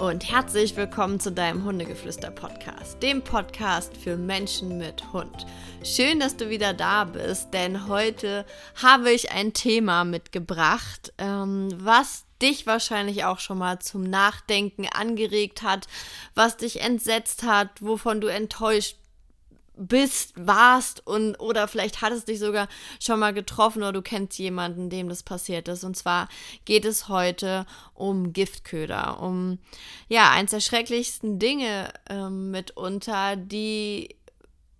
und herzlich willkommen zu deinem Hundegeflüster-Podcast, dem Podcast für Menschen mit Hund. Schön, dass du wieder da bist, denn heute habe ich ein Thema mitgebracht, ähm, was dich wahrscheinlich auch schon mal zum Nachdenken angeregt hat, was dich entsetzt hat, wovon du enttäuscht bist, warst und oder vielleicht hat es dich sogar schon mal getroffen oder du kennst jemanden, dem das passiert ist. Und zwar geht es heute um Giftköder, um ja eins der schrecklichsten Dinge ähm, mitunter, die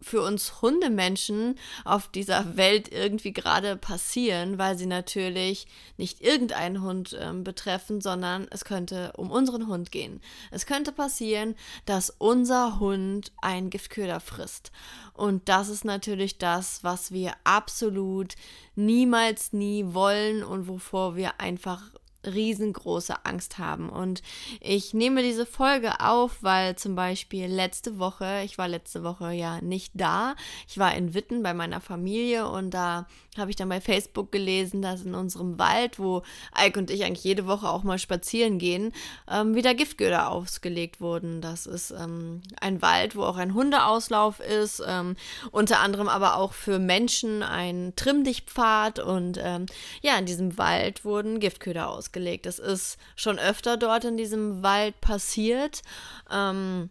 für uns Hundemenschen auf dieser Welt irgendwie gerade passieren, weil sie natürlich nicht irgendeinen Hund äh, betreffen, sondern es könnte um unseren Hund gehen. Es könnte passieren, dass unser Hund einen Giftköder frisst. Und das ist natürlich das, was wir absolut niemals nie wollen und wovor wir einfach riesengroße Angst haben. Und ich nehme diese Folge auf, weil zum Beispiel letzte Woche, ich war letzte Woche ja nicht da, ich war in Witten bei meiner Familie und da habe ich dann bei Facebook gelesen, dass in unserem Wald, wo Ike und ich eigentlich jede Woche auch mal spazieren gehen, ähm, wieder Giftgöder ausgelegt wurden. Das ist ähm, ein Wald, wo auch ein Hundeauslauf ist, ähm, unter anderem aber auch für Menschen ein Trimmdichtpfad und ähm, ja, in diesem Wald wurden Giftköder ausgelegt. Das ist schon öfter dort in diesem Wald passiert. Ähm,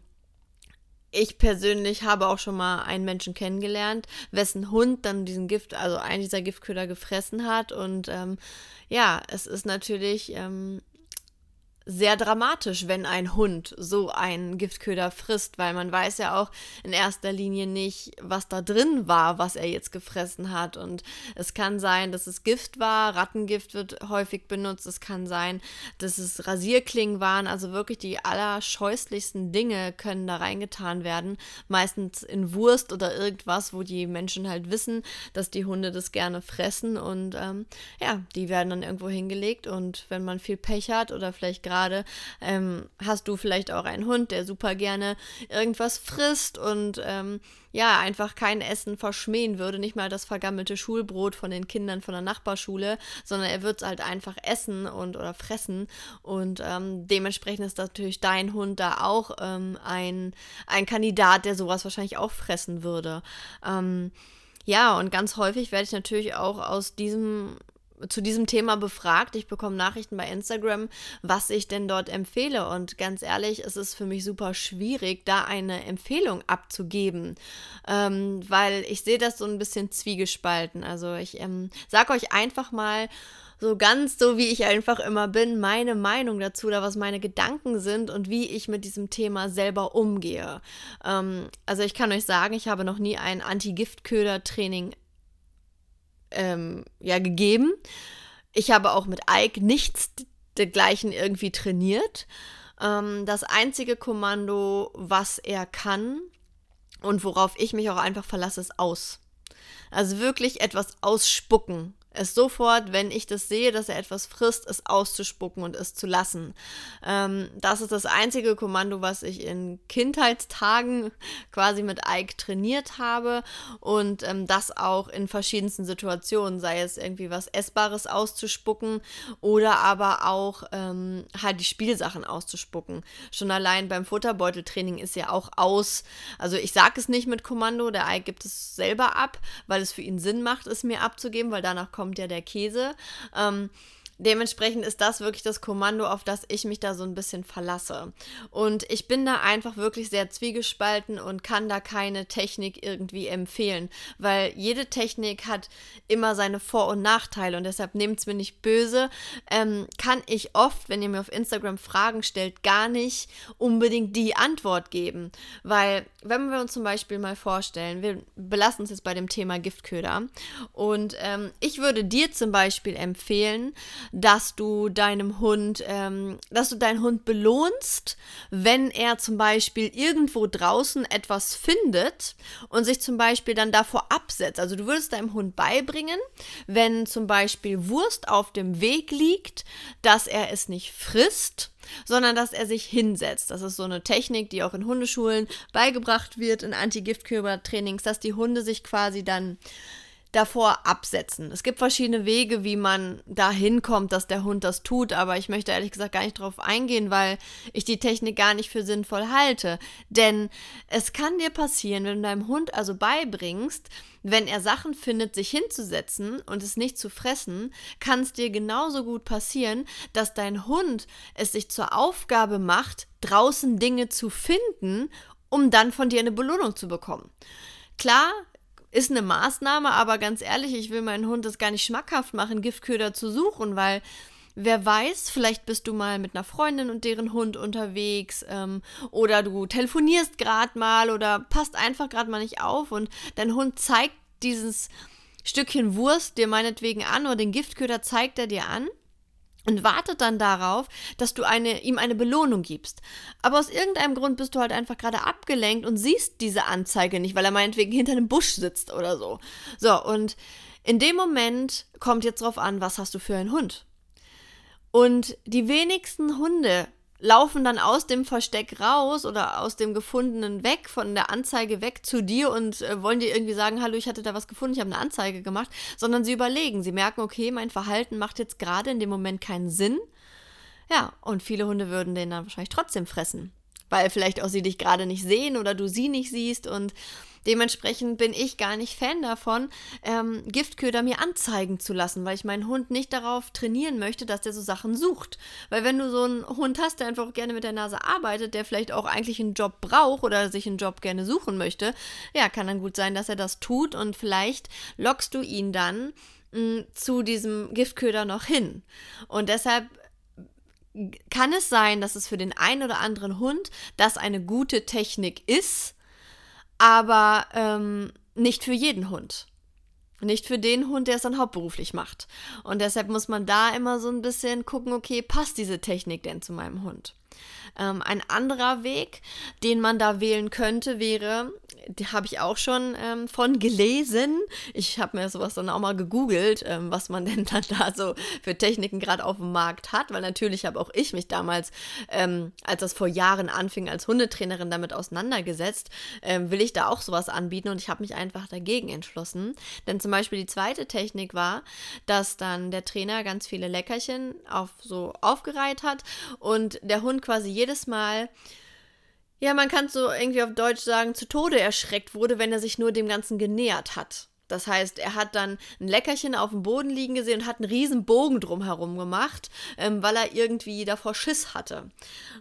ich persönlich habe auch schon mal einen Menschen kennengelernt, wessen Hund dann diesen Gift, also einen dieser Giftköder gefressen hat. Und ähm, ja, es ist natürlich ähm, sehr dramatisch, wenn ein Hund so einen Giftköder frisst, weil man weiß ja auch in erster Linie nicht, was da drin war, was er jetzt gefressen hat. Und es kann sein, dass es Gift war, Rattengift wird häufig benutzt, es kann sein, dass es Rasierklingen waren, also wirklich die allerscheußlichsten Dinge können da reingetan werden, meistens in Wurst oder irgendwas, wo die Menschen halt wissen, dass die Hunde das gerne fressen. Und ähm, ja, die werden dann irgendwo hingelegt. Und wenn man viel Pech hat oder vielleicht gerade gerade ähm, hast du vielleicht auch einen Hund, der super gerne irgendwas frisst und ähm, ja, einfach kein Essen verschmähen würde, nicht mal das vergammelte Schulbrot von den Kindern von der Nachbarschule, sondern er wird es halt einfach essen und oder fressen. Und ähm, dementsprechend ist natürlich dein Hund da auch ähm, ein, ein Kandidat, der sowas wahrscheinlich auch fressen würde. Ähm, ja, und ganz häufig werde ich natürlich auch aus diesem zu diesem Thema befragt. Ich bekomme Nachrichten bei Instagram, was ich denn dort empfehle. Und ganz ehrlich, es ist für mich super schwierig, da eine Empfehlung abzugeben, ähm, weil ich sehe das so ein bisschen zwiegespalten. Also ich ähm, sage euch einfach mal, so ganz so, wie ich einfach immer bin, meine Meinung dazu oder was meine Gedanken sind und wie ich mit diesem Thema selber umgehe. Ähm, also ich kann euch sagen, ich habe noch nie ein Anti-Giftköder-Training ähm, ja gegeben. Ich habe auch mit Ike nichts dergleichen irgendwie trainiert. Ähm, das einzige Kommando, was er kann und worauf ich mich auch einfach verlasse, ist aus. Also wirklich etwas ausspucken es sofort, wenn ich das sehe, dass er etwas frisst, es auszuspucken und es zu lassen. Ähm, das ist das einzige Kommando, was ich in Kindheitstagen quasi mit Ike trainiert habe und ähm, das auch in verschiedensten Situationen, sei es irgendwie was Essbares auszuspucken oder aber auch ähm, halt die Spielsachen auszuspucken. Schon allein beim Futterbeuteltraining ist ja auch aus, also ich sage es nicht mit Kommando, der Ike gibt es selber ab, weil es für ihn Sinn macht, es mir abzugeben, weil danach kommt ja der Käse. Ähm, Dementsprechend ist das wirklich das Kommando, auf das ich mich da so ein bisschen verlasse. Und ich bin da einfach wirklich sehr zwiegespalten und kann da keine Technik irgendwie empfehlen, weil jede Technik hat immer seine Vor- und Nachteile und deshalb nehmt es mir nicht böse. Ähm, kann ich oft, wenn ihr mir auf Instagram Fragen stellt, gar nicht unbedingt die Antwort geben, weil wenn wir uns zum Beispiel mal vorstellen, wir belassen uns jetzt bei dem Thema Giftköder und ähm, ich würde dir zum Beispiel empfehlen, dass du deinem Hund, ähm, dass du deinen Hund belohnst, wenn er zum Beispiel irgendwo draußen etwas findet und sich zum Beispiel dann davor absetzt. Also du würdest deinem Hund beibringen, wenn zum Beispiel Wurst auf dem Weg liegt, dass er es nicht frisst, sondern dass er sich hinsetzt. Das ist so eine Technik, die auch in Hundeschulen beigebracht wird, in Anti-Giftkörper-Trainings, dass die Hunde sich quasi dann davor absetzen. Es gibt verschiedene Wege, wie man da hinkommt, dass der Hund das tut, aber ich möchte ehrlich gesagt gar nicht darauf eingehen, weil ich die Technik gar nicht für sinnvoll halte. Denn es kann dir passieren, wenn du deinem Hund also beibringst, wenn er Sachen findet, sich hinzusetzen und es nicht zu fressen, kann es dir genauso gut passieren, dass dein Hund es sich zur Aufgabe macht, draußen Dinge zu finden, um dann von dir eine Belohnung zu bekommen. Klar, ist eine Maßnahme, aber ganz ehrlich, ich will meinen Hund das gar nicht schmackhaft machen, Giftköder zu suchen, weil wer weiß, vielleicht bist du mal mit einer Freundin und deren Hund unterwegs ähm, oder du telefonierst gerade mal oder passt einfach gerade mal nicht auf und dein Hund zeigt dieses Stückchen Wurst dir meinetwegen an oder den Giftköder zeigt er dir an und wartet dann darauf, dass du eine, ihm eine Belohnung gibst. Aber aus irgendeinem Grund bist du halt einfach gerade abgelenkt und siehst diese Anzeige nicht, weil er meinetwegen hinter einem Busch sitzt oder so. So, und in dem Moment kommt jetzt drauf an, was hast du für einen Hund. Und die wenigsten Hunde laufen dann aus dem Versteck raus oder aus dem Gefundenen weg, von der Anzeige weg zu dir und äh, wollen dir irgendwie sagen, hallo, ich hatte da was gefunden, ich habe eine Anzeige gemacht, sondern sie überlegen, sie merken, okay, mein Verhalten macht jetzt gerade in dem Moment keinen Sinn. Ja, und viele Hunde würden den dann wahrscheinlich trotzdem fressen, weil vielleicht auch sie dich gerade nicht sehen oder du sie nicht siehst und Dementsprechend bin ich gar nicht Fan davon, ähm, Giftköder mir anzeigen zu lassen, weil ich meinen Hund nicht darauf trainieren möchte, dass der so Sachen sucht. Weil wenn du so einen Hund hast, der einfach gerne mit der Nase arbeitet, der vielleicht auch eigentlich einen Job braucht oder sich einen Job gerne suchen möchte, ja, kann dann gut sein, dass er das tut und vielleicht lockst du ihn dann mh, mm, zu diesem Giftköder noch hin. Und deshalb kann es sein, dass es für den einen oder anderen Hund das eine gute Technik ist, aber ähm, nicht für jeden Hund. Nicht für den Hund, der es dann hauptberuflich macht. Und deshalb muss man da immer so ein bisschen gucken, okay, passt diese Technik denn zu meinem Hund? Ähm, ein anderer Weg, den man da wählen könnte, wäre, habe ich auch schon ähm, von gelesen. Ich habe mir sowas dann auch mal gegoogelt, ähm, was man denn dann da so für Techniken gerade auf dem Markt hat, weil natürlich habe auch ich mich damals, ähm, als das vor Jahren anfing, als Hundetrainerin damit auseinandergesetzt, ähm, will ich da auch sowas anbieten und ich habe mich einfach dagegen entschlossen. Denn zum Beispiel die zweite Technik war, dass dann der Trainer ganz viele Leckerchen auf so aufgereiht hat und der Hund quasi jedes Mal ja, man kann so irgendwie auf Deutsch sagen, zu Tode erschreckt wurde, wenn er sich nur dem Ganzen genähert hat. Das heißt, er hat dann ein Leckerchen auf dem Boden liegen gesehen und hat einen riesen Bogen drumherum gemacht, ähm, weil er irgendwie davor Schiss hatte.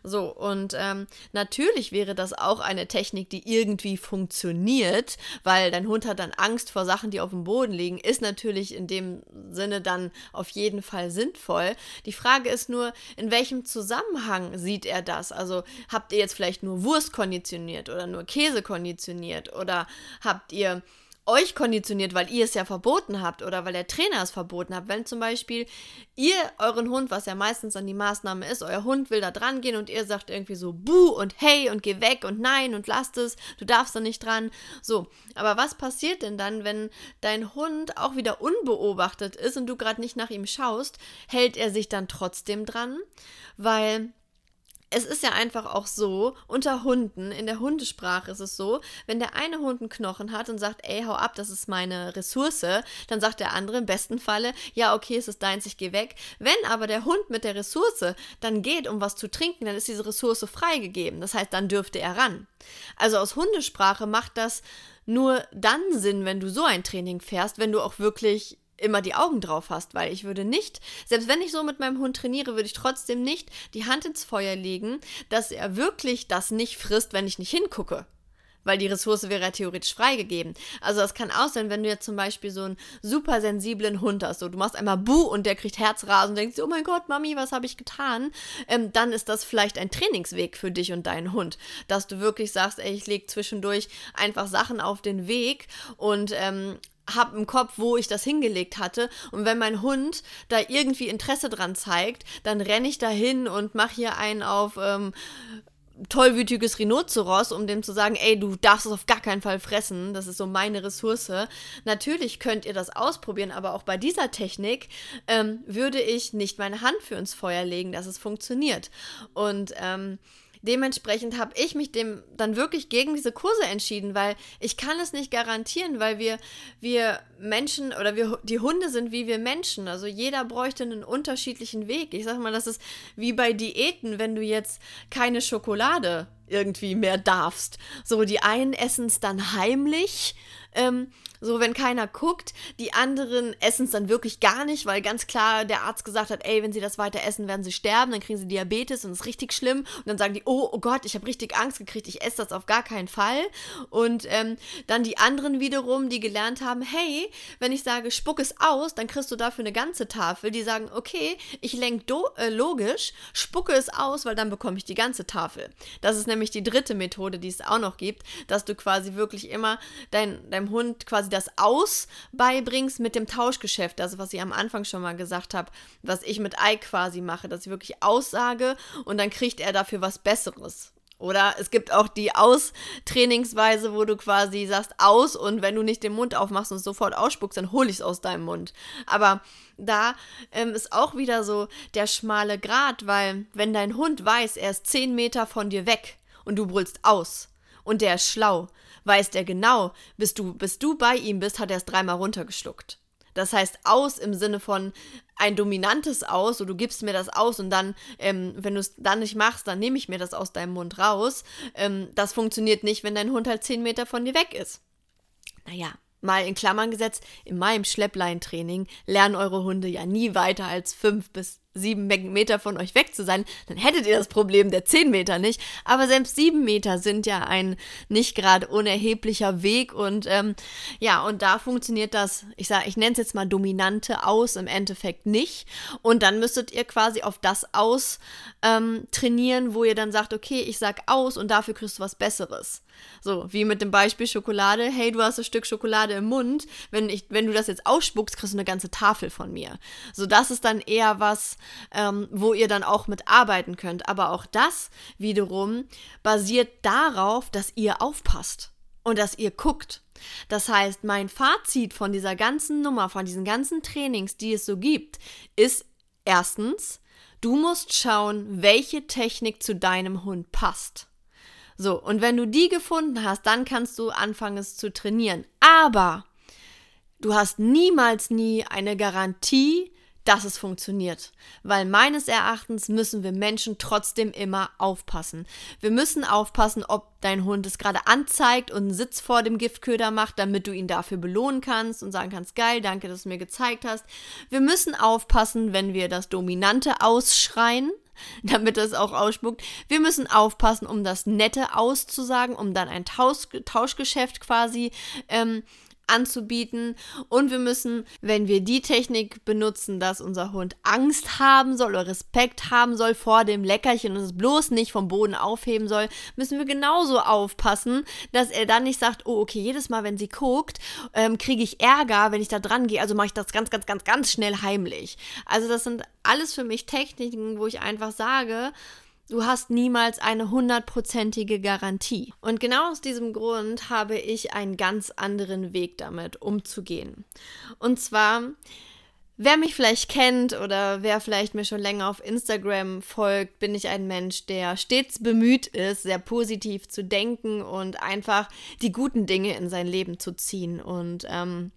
So, und ähm, natürlich wäre das auch eine Technik, die irgendwie funktioniert, weil dein Hund hat dann Angst vor Sachen, die auf dem Boden liegen, ist natürlich in dem Sinne dann auf jeden Fall sinnvoll. Die Frage ist nur, in welchem Zusammenhang sieht er das? Also habt ihr jetzt vielleicht nur Wurst konditioniert oder nur Käse konditioniert oder habt ihr euch konditioniert, weil ihr es ja verboten habt oder weil der Trainer es verboten hat. Wenn zum Beispiel ihr euren Hund, was ja meistens dann die Maßnahme ist, euer Hund will da dran gehen und ihr sagt irgendwie so buh und hey und geh weg und nein und lasst es, du darfst da nicht dran. So, aber was passiert denn dann, wenn dein Hund auch wieder unbeobachtet ist und du gerade nicht nach ihm schaust, hält er sich dann trotzdem dran? Weil es ist ja einfach auch so, unter Hunden, in der Hundesprache ist es so, wenn der eine Hund einen Knochen hat und sagt, ey, hau ab, das ist meine Ressource, dann sagt der andere im besten Falle, ja, okay, es ist deins, ich geh weg. Wenn aber der Hund mit der Ressource dann geht, um was zu trinken, dann ist diese Ressource freigegeben. Das heißt, dann dürfte er ran. Also aus Hundesprache macht das nur dann Sinn, wenn du so ein Training fährst, wenn du auch wirklich immer die Augen drauf hast, weil ich würde nicht, selbst wenn ich so mit meinem Hund trainiere, würde ich trotzdem nicht die Hand ins Feuer legen, dass er wirklich das nicht frisst, wenn ich nicht hingucke. Weil die Ressource wäre ja theoretisch freigegeben. Also das kann auch sein, wenn du jetzt zum Beispiel so einen super sensiblen Hund hast, so du machst einmal Buh und der kriegt Herzrasen und denkst, oh mein Gott, Mami, was habe ich getan? Ähm, dann ist das vielleicht ein Trainingsweg für dich und deinen Hund, dass du wirklich sagst, ey, ich lege zwischendurch einfach Sachen auf den Weg und ähm, habe im Kopf, wo ich das hingelegt hatte. Und wenn mein Hund da irgendwie Interesse dran zeigt, dann renne ich dahin und mache hier einen auf ähm, tollwütiges Rhinoceros, um dem zu sagen, ey, du darfst es auf gar keinen Fall fressen, das ist so meine Ressource. Natürlich könnt ihr das ausprobieren, aber auch bei dieser Technik ähm, würde ich nicht meine Hand für ins Feuer legen, dass es funktioniert. Und ähm, dementsprechend habe ich mich dem dann wirklich gegen diese Kurse entschieden, weil ich kann es nicht garantieren, weil wir, wir Menschen oder wir, die Hunde sind wie wir Menschen. Also jeder bräuchte einen unterschiedlichen Weg. Ich sage mal, das ist wie bei Diäten, wenn du jetzt keine Schokolade irgendwie mehr darfst. So, die einen essen es dann heimlich ähm, so, wenn keiner guckt, die anderen essen es dann wirklich gar nicht, weil ganz klar der Arzt gesagt hat, ey, wenn sie das weiter essen, werden sie sterben, dann kriegen sie Diabetes und ist richtig schlimm. Und dann sagen die, oh, oh Gott, ich habe richtig Angst gekriegt, ich esse das auf gar keinen Fall. Und ähm, dann die anderen wiederum, die gelernt haben, hey, wenn ich sage, spuck es aus, dann kriegst du dafür eine ganze Tafel. Die sagen, okay, ich lenke äh, logisch, spucke es aus, weil dann bekomme ich die ganze Tafel. Das ist nämlich die dritte Methode, die es auch noch gibt, dass du quasi wirklich immer dein, deinem Hund quasi das Aus beibringst mit dem Tauschgeschäft. Also was ich am Anfang schon mal gesagt habe, was ich mit Ei quasi mache, dass ich wirklich aussage und dann kriegt er dafür was Besseres. Oder es gibt auch die Austrainingsweise, wo du quasi sagst aus und wenn du nicht den Mund aufmachst und sofort ausspuckst, dann hol ich es aus deinem Mund. Aber da ähm, ist auch wieder so der schmale Grat, weil wenn dein Hund weiß, er ist 10 Meter von dir weg und du brüllst aus und der ist schlau, weiß der genau, bis du, bis du bei ihm bist, hat er es dreimal runtergeschluckt. Das heißt, aus im Sinne von ein dominantes Aus, so du gibst mir das aus und dann, ähm, wenn du es dann nicht machst, dann nehme ich mir das aus deinem Mund raus. Ähm, das funktioniert nicht, wenn dein Hund halt 10 Meter von dir weg ist. Naja, mal in Klammern gesetzt, in meinem Schleppleintraining lernen eure Hunde ja nie weiter als 5 bis sieben Meter von euch weg zu sein, dann hättet ihr das Problem der zehn Meter nicht. Aber selbst sieben Meter sind ja ein nicht gerade unerheblicher Weg und ähm, ja, und da funktioniert das, ich sage, ich nenne es jetzt mal dominante aus, im Endeffekt nicht. Und dann müsstet ihr quasi auf das aus ähm, trainieren, wo ihr dann sagt, okay, ich sag aus und dafür kriegst du was Besseres. So, wie mit dem Beispiel Schokolade. Hey, du hast ein Stück Schokolade im Mund. Wenn, ich, wenn du das jetzt ausspuckst, kriegst du eine ganze Tafel von mir. So, das ist dann eher was, ähm, wo ihr dann auch mit arbeiten könnt. Aber auch das wiederum basiert darauf, dass ihr aufpasst und dass ihr guckt. Das heißt, mein Fazit von dieser ganzen Nummer, von diesen ganzen Trainings, die es so gibt, ist erstens, du musst schauen, welche Technik zu deinem Hund passt. So, und wenn du die gefunden hast, dann kannst du anfangen, es zu trainieren. Aber du hast niemals nie eine Garantie, dass es funktioniert. Weil meines Erachtens müssen wir Menschen trotzdem immer aufpassen. Wir müssen aufpassen, ob dein Hund es gerade anzeigt und einen Sitz vor dem Giftköder macht, damit du ihn dafür belohnen kannst und sagen kannst, geil, danke, dass du mir gezeigt hast. Wir müssen aufpassen, wenn wir das Dominante ausschreien, damit es auch ausspuckt. Wir müssen aufpassen, um das Nette auszusagen, um dann ein Tausch, Tauschgeschäft quasi ähm, anzubieten. Und wir müssen, wenn wir die Technik benutzen, dass unser Hund Angst haben soll oder Respekt haben soll vor dem Leckerchen und es bloß nicht vom Boden aufheben soll, müssen wir genauso aufpassen, dass er dann nicht sagt, oh, okay, jedes Mal, wenn sie guckt, ähm, kriege ich Ärger, wenn ich da dran gehe. Also mache ich das ganz, ganz, ganz, ganz schnell heimlich. Also das sind alles für mich Techniken, wo ich einfach sage, Du hast niemals eine hundertprozentige Garantie. Und genau aus diesem Grund habe ich einen ganz anderen Weg damit umzugehen. Und zwar, wer mich vielleicht kennt oder wer vielleicht mir schon länger auf Instagram folgt, bin ich ein Mensch, der stets bemüht ist, sehr positiv zu denken und einfach die guten Dinge in sein Leben zu ziehen. Und ähm,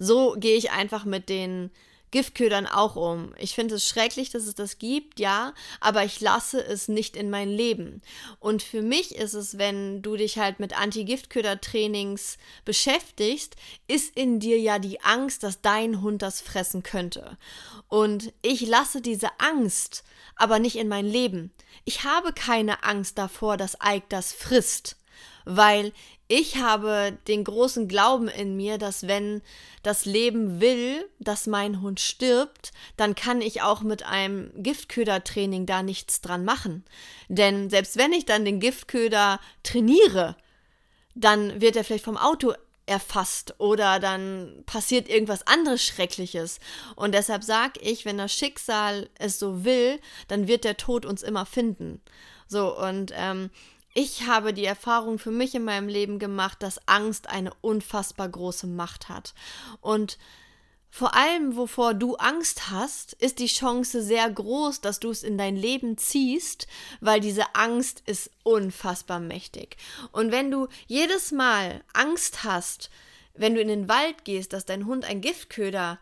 so gehe ich einfach mit den Giftködern auch um. Ich finde es schrecklich, dass es das gibt, ja, aber ich lasse es nicht in mein Leben. Und für mich ist es, wenn du dich halt mit Anti-Giftköder-Trainings beschäftigst, ist in dir ja die Angst, dass dein Hund das fressen könnte. Und ich lasse diese Angst aber nicht in mein Leben. Ich habe keine Angst davor, dass Ike das frisst weil ich habe den großen Glauben in mir, dass wenn das Leben will, dass mein Hund stirbt, dann kann ich auch mit einem Giftköder-Training da nichts dran machen. Denn selbst wenn ich dann den Giftköder trainiere, dann wird er vielleicht vom Auto erfasst oder dann passiert irgendwas anderes Schreckliches. Und deshalb sage ich, wenn das Schicksal es so will, dann wird der Tod uns immer finden. So, und ähm, ich habe die Erfahrung für mich in meinem Leben gemacht, dass Angst eine unfassbar große Macht hat. Und vor allem, wovor du Angst hast, ist die Chance sehr groß, dass du es in dein Leben ziehst, weil diese Angst ist unfassbar mächtig. Und wenn du jedes Mal Angst hast, wenn du in den Wald gehst, dass dein Hund ein Giftköder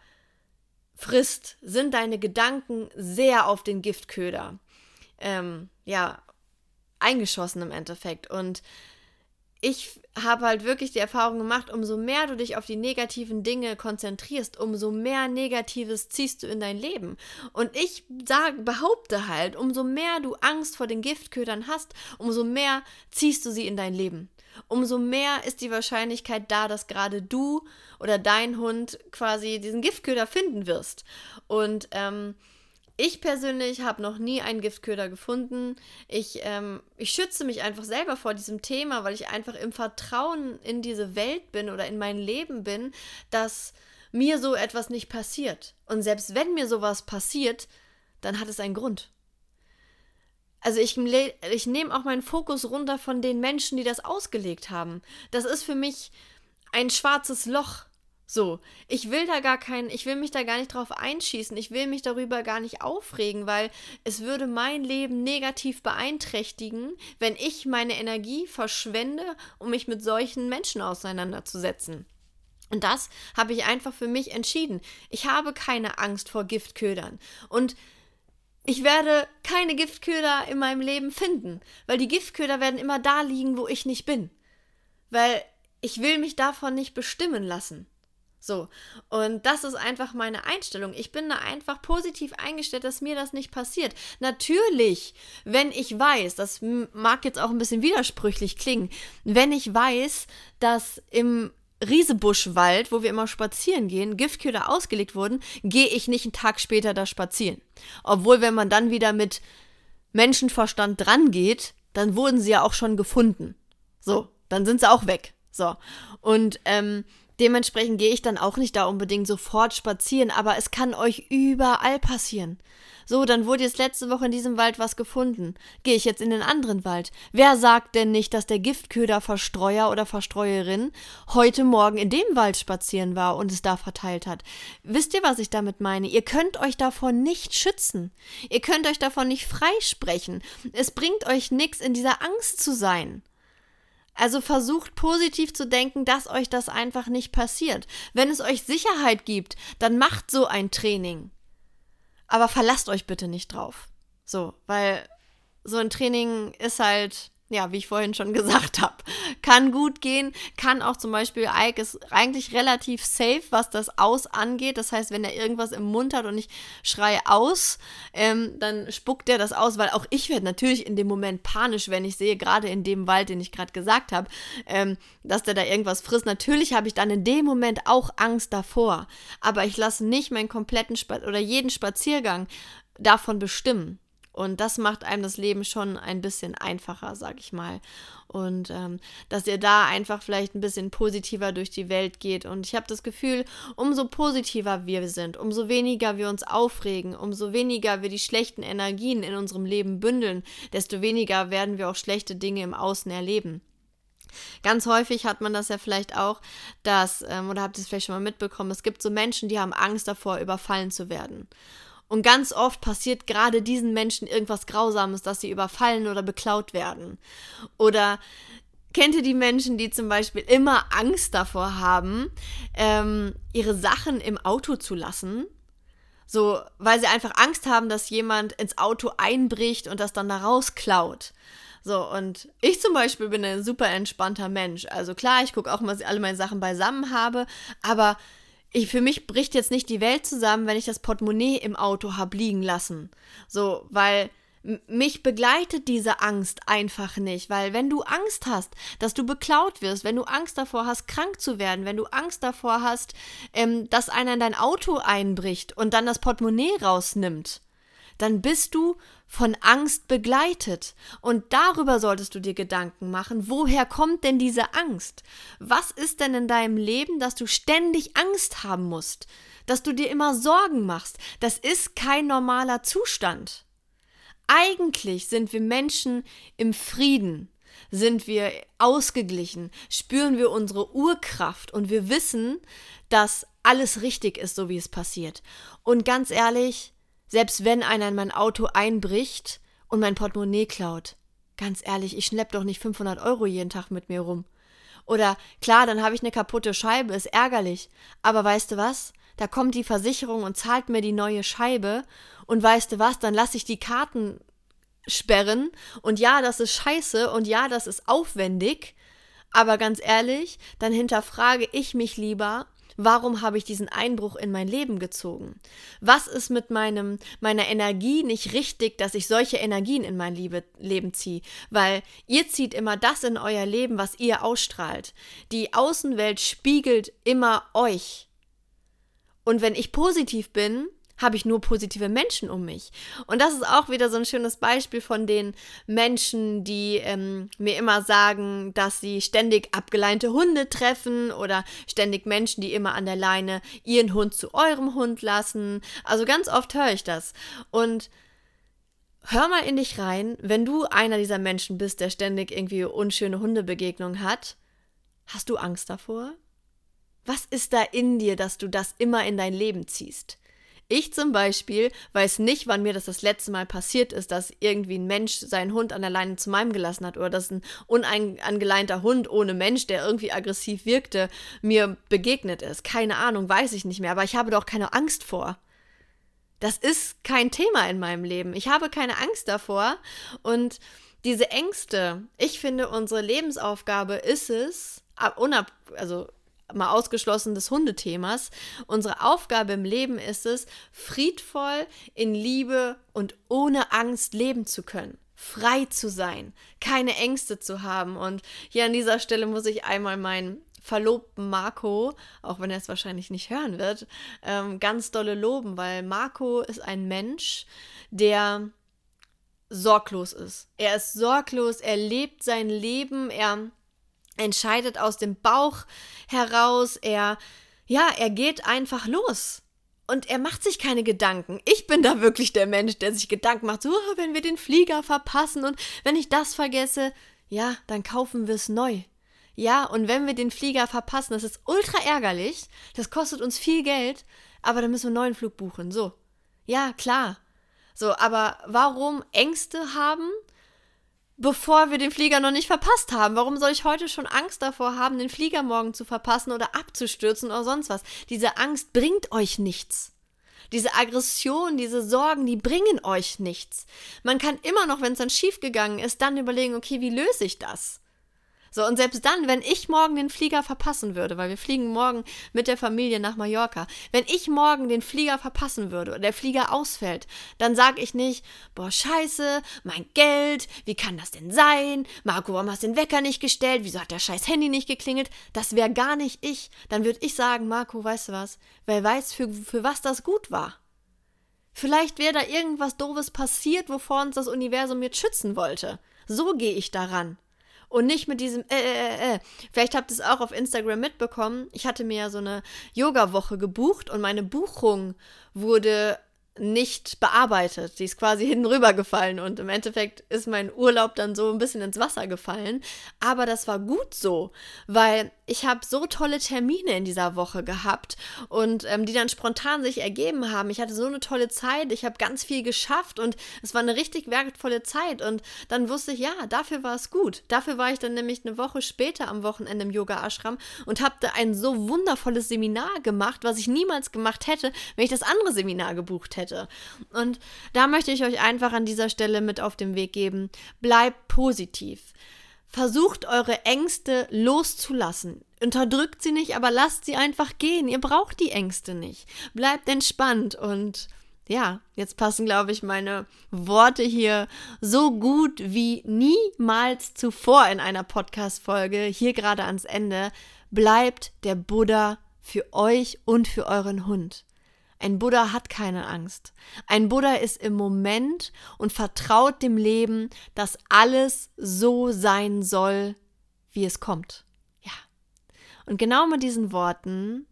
frisst, sind deine Gedanken sehr auf den Giftköder. Ähm, ja, eingeschossen im Endeffekt. Und ich habe halt wirklich die Erfahrung gemacht, umso mehr du dich auf die negativen Dinge konzentrierst, umso mehr Negatives ziehst du in dein Leben. Und ich sag, behaupte halt, umso mehr du Angst vor den Giftködern hast, umso mehr ziehst du sie in dein Leben. Umso mehr ist die Wahrscheinlichkeit da, dass gerade du oder dein Hund quasi diesen Giftköder finden wirst. Und ähm, ich persönlich habe noch nie einen Giftköder gefunden. Ich, ähm, ich schütze mich einfach selber vor diesem Thema, weil ich einfach im Vertrauen in diese Welt bin oder in mein Leben bin, dass mir so etwas nicht passiert. Und selbst wenn mir sowas passiert, dann hat es einen Grund. Also ich, ich nehme auch meinen Fokus runter von den Menschen, die das ausgelegt haben. Das ist für mich ein schwarzes Loch. So, ich will da gar keinen, ich will mich da gar nicht drauf einschießen, ich will mich darüber gar nicht aufregen, weil es würde mein Leben negativ beeinträchtigen, wenn ich meine Energie verschwende, um mich mit solchen Menschen auseinanderzusetzen. Und das habe ich einfach für mich entschieden. Ich habe keine Angst vor Giftködern. Und ich werde keine Giftköder in meinem Leben finden, weil die Giftköder werden immer da liegen, wo ich nicht bin. Weil ich will mich davon nicht bestimmen lassen. So. Und das ist einfach meine Einstellung. Ich bin da einfach positiv eingestellt, dass mir das nicht passiert. Natürlich, wenn ich weiß, das mag jetzt auch ein bisschen widersprüchlich klingen, wenn ich weiß, dass im Riesebuschwald, wo wir immer spazieren gehen, Giftköder ausgelegt wurden, gehe ich nicht einen Tag später da spazieren. Obwohl, wenn man dann wieder mit Menschenverstand dran geht, dann wurden sie ja auch schon gefunden. So, dann sind sie auch weg. So. Und ähm, Dementsprechend gehe ich dann auch nicht da unbedingt sofort spazieren, aber es kann euch überall passieren. So, dann wurde jetzt letzte Woche in diesem Wald was gefunden. Gehe ich jetzt in den anderen Wald? Wer sagt denn nicht, dass der Giftköderverstreuer oder Verstreuerin heute Morgen in dem Wald spazieren war und es da verteilt hat? Wisst ihr, was ich damit meine? Ihr könnt euch davon nicht schützen. Ihr könnt euch davon nicht freisprechen. Es bringt euch nichts, in dieser Angst zu sein. Also versucht positiv zu denken, dass euch das einfach nicht passiert. Wenn es euch Sicherheit gibt, dann macht so ein Training. Aber verlasst euch bitte nicht drauf. So, weil so ein Training ist halt ja, wie ich vorhin schon gesagt habe, kann gut gehen, kann auch zum Beispiel Ike ist eigentlich relativ safe, was das Aus angeht. Das heißt, wenn er irgendwas im Mund hat und ich schreie aus, ähm, dann spuckt er das aus, weil auch ich werde natürlich in dem Moment panisch, wenn ich sehe, gerade in dem Wald, den ich gerade gesagt habe, ähm, dass der da irgendwas frisst. Natürlich habe ich dann in dem Moment auch Angst davor, aber ich lasse nicht meinen kompletten Sp oder jeden Spaziergang davon bestimmen. Und das macht einem das Leben schon ein bisschen einfacher, sag ich mal. Und ähm, dass ihr da einfach vielleicht ein bisschen positiver durch die Welt geht. Und ich habe das Gefühl, umso positiver wir sind, umso weniger wir uns aufregen, umso weniger wir die schlechten Energien in unserem Leben bündeln, desto weniger werden wir auch schlechte Dinge im Außen erleben. Ganz häufig hat man das ja vielleicht auch, dass, ähm, oder habt ihr es vielleicht schon mal mitbekommen, es gibt so Menschen, die haben Angst davor, überfallen zu werden. Und ganz oft passiert gerade diesen Menschen irgendwas Grausames, dass sie überfallen oder beklaut werden. Oder kennt ihr die Menschen, die zum Beispiel immer Angst davor haben, ähm, ihre Sachen im Auto zu lassen? So, weil sie einfach Angst haben, dass jemand ins Auto einbricht und das dann da rausklaut. So, und ich zum Beispiel bin ein super entspannter Mensch. Also klar, ich gucke auch mal, dass ich alle meine Sachen beisammen habe, aber ich, für mich bricht jetzt nicht die Welt zusammen, wenn ich das Portemonnaie im Auto habe liegen lassen. So, weil mich begleitet diese Angst einfach nicht, weil wenn du Angst hast, dass du beklaut wirst, wenn du Angst davor hast, krank zu werden, wenn du Angst davor hast, ähm, dass einer in dein Auto einbricht und dann das Portemonnaie rausnimmt, dann bist du von Angst begleitet. Und darüber solltest du dir Gedanken machen. Woher kommt denn diese Angst? Was ist denn in deinem Leben, dass du ständig Angst haben musst? Dass du dir immer Sorgen machst? Das ist kein normaler Zustand. Eigentlich sind wir Menschen im Frieden. Sind wir ausgeglichen, spüren wir unsere Urkraft und wir wissen, dass alles richtig ist, so wie es passiert. Und ganz ehrlich, selbst wenn einer in mein Auto einbricht und mein Portemonnaie klaut, ganz ehrlich, ich schlepp doch nicht 500 Euro jeden Tag mit mir rum. Oder klar, dann habe ich eine kaputte Scheibe, ist ärgerlich. Aber weißt du was? Da kommt die Versicherung und zahlt mir die neue Scheibe. Und weißt du was? Dann lasse ich die Karten sperren. Und ja, das ist scheiße. Und ja, das ist aufwendig. Aber ganz ehrlich, dann hinterfrage ich mich lieber, Warum habe ich diesen Einbruch in mein Leben gezogen? Was ist mit meinem, meiner Energie nicht richtig, dass ich solche Energien in mein Liebe, Leben ziehe? Weil ihr zieht immer das in euer Leben, was ihr ausstrahlt. Die Außenwelt spiegelt immer euch. Und wenn ich positiv bin, habe ich nur positive Menschen um mich. Und das ist auch wieder so ein schönes Beispiel von den Menschen, die ähm, mir immer sagen, dass sie ständig abgeleinte Hunde treffen oder ständig Menschen, die immer an der Leine ihren Hund zu eurem Hund lassen. Also ganz oft höre ich das. Und hör mal in dich rein, wenn du einer dieser Menschen bist, der ständig irgendwie unschöne Hundebegegnungen hat, hast du Angst davor? Was ist da in dir, dass du das immer in dein Leben ziehst? Ich zum Beispiel weiß nicht, wann mir das das letzte Mal passiert ist, dass irgendwie ein Mensch seinen Hund an der Leine zu meinem gelassen hat oder dass ein unangeleinter Hund ohne Mensch, der irgendwie aggressiv wirkte, mir begegnet ist. Keine Ahnung, weiß ich nicht mehr, aber ich habe doch keine Angst vor. Das ist kein Thema in meinem Leben. Ich habe keine Angst davor und diese Ängste, ich finde, unsere Lebensaufgabe ist es, unab also mal ausgeschlossen des Hundethemas. Unsere Aufgabe im Leben ist es, friedvoll, in Liebe und ohne Angst leben zu können. Frei zu sein, keine Ängste zu haben. Und hier an dieser Stelle muss ich einmal meinen Verlobten Marco, auch wenn er es wahrscheinlich nicht hören wird, ähm, ganz dolle loben, weil Marco ist ein Mensch, der sorglos ist. Er ist sorglos, er lebt sein Leben, er entscheidet aus dem Bauch heraus, er, ja, er geht einfach los. Und er macht sich keine Gedanken. Ich bin da wirklich der Mensch, der sich Gedanken macht, so, oh, wenn wir den Flieger verpassen und wenn ich das vergesse, ja, dann kaufen wir es neu. Ja, und wenn wir den Flieger verpassen, das ist ultra ärgerlich, das kostet uns viel Geld, aber dann müssen wir einen neuen Flug buchen. So. Ja, klar. So, aber warum Ängste haben bevor wir den Flieger noch nicht verpasst haben. Warum soll ich heute schon Angst davor haben, den Flieger morgen zu verpassen oder abzustürzen oder sonst was? Diese Angst bringt euch nichts. Diese Aggression, diese Sorgen, die bringen euch nichts. Man kann immer noch, wenn es dann schiefgegangen ist, dann überlegen, okay, wie löse ich das? So, und selbst dann, wenn ich morgen den Flieger verpassen würde, weil wir fliegen morgen mit der Familie nach Mallorca, wenn ich morgen den Flieger verpassen würde oder der Flieger ausfällt, dann sage ich nicht, boah, scheiße, mein Geld, wie kann das denn sein? Marco, warum hast du den Wecker nicht gestellt? Wieso hat der scheiß Handy nicht geklingelt? Das wäre gar nicht ich. Dann würde ich sagen, Marco, weißt du was? Wer weiß, für, für was das gut war. Vielleicht wäre da irgendwas Doofes passiert, wovor uns das Universum jetzt schützen wollte. So gehe ich daran. Und nicht mit diesem, äh, äh, äh, äh. Vielleicht habt ihr es auch auf Instagram mitbekommen. Ich hatte mir ja so eine Yoga-Woche gebucht und meine Buchung wurde nicht bearbeitet. Die ist quasi hinten rübergefallen und im Endeffekt ist mein Urlaub dann so ein bisschen ins Wasser gefallen. Aber das war gut so, weil ich habe so tolle Termine in dieser Woche gehabt und ähm, die dann spontan sich ergeben haben. Ich hatte so eine tolle Zeit, ich habe ganz viel geschafft und es war eine richtig wertvolle Zeit und dann wusste ich, ja, dafür war es gut. Dafür war ich dann nämlich eine Woche später am Wochenende im Yoga Ashram und habe da ein so wundervolles Seminar gemacht, was ich niemals gemacht hätte, wenn ich das andere Seminar gebucht hätte. Und da möchte ich euch einfach an dieser Stelle mit auf den Weg geben, bleibt positiv. Versucht eure Ängste loszulassen. Unterdrückt sie nicht, aber lasst sie einfach gehen. Ihr braucht die Ängste nicht. Bleibt entspannt und ja, jetzt passen, glaube ich, meine Worte hier so gut wie niemals zuvor in einer Podcast-Folge, hier gerade ans Ende. Bleibt der Buddha für euch und für euren Hund. Ein Buddha hat keine Angst. Ein Buddha ist im Moment und vertraut dem Leben, dass alles so sein soll, wie es kommt. Ja. Und genau mit diesen Worten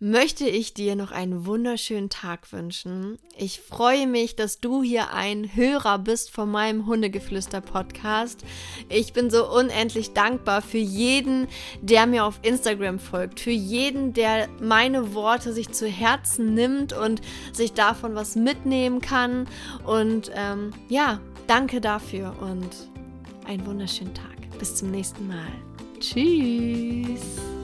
möchte ich dir noch einen wunderschönen Tag wünschen. Ich freue mich, dass du hier ein Hörer bist von meinem Hundegeflüster-Podcast. Ich bin so unendlich dankbar für jeden, der mir auf Instagram folgt, für jeden, der meine Worte sich zu Herzen nimmt und sich davon was mitnehmen kann. Und ähm, ja, danke dafür und einen wunderschönen Tag. Bis zum nächsten Mal. Tschüss.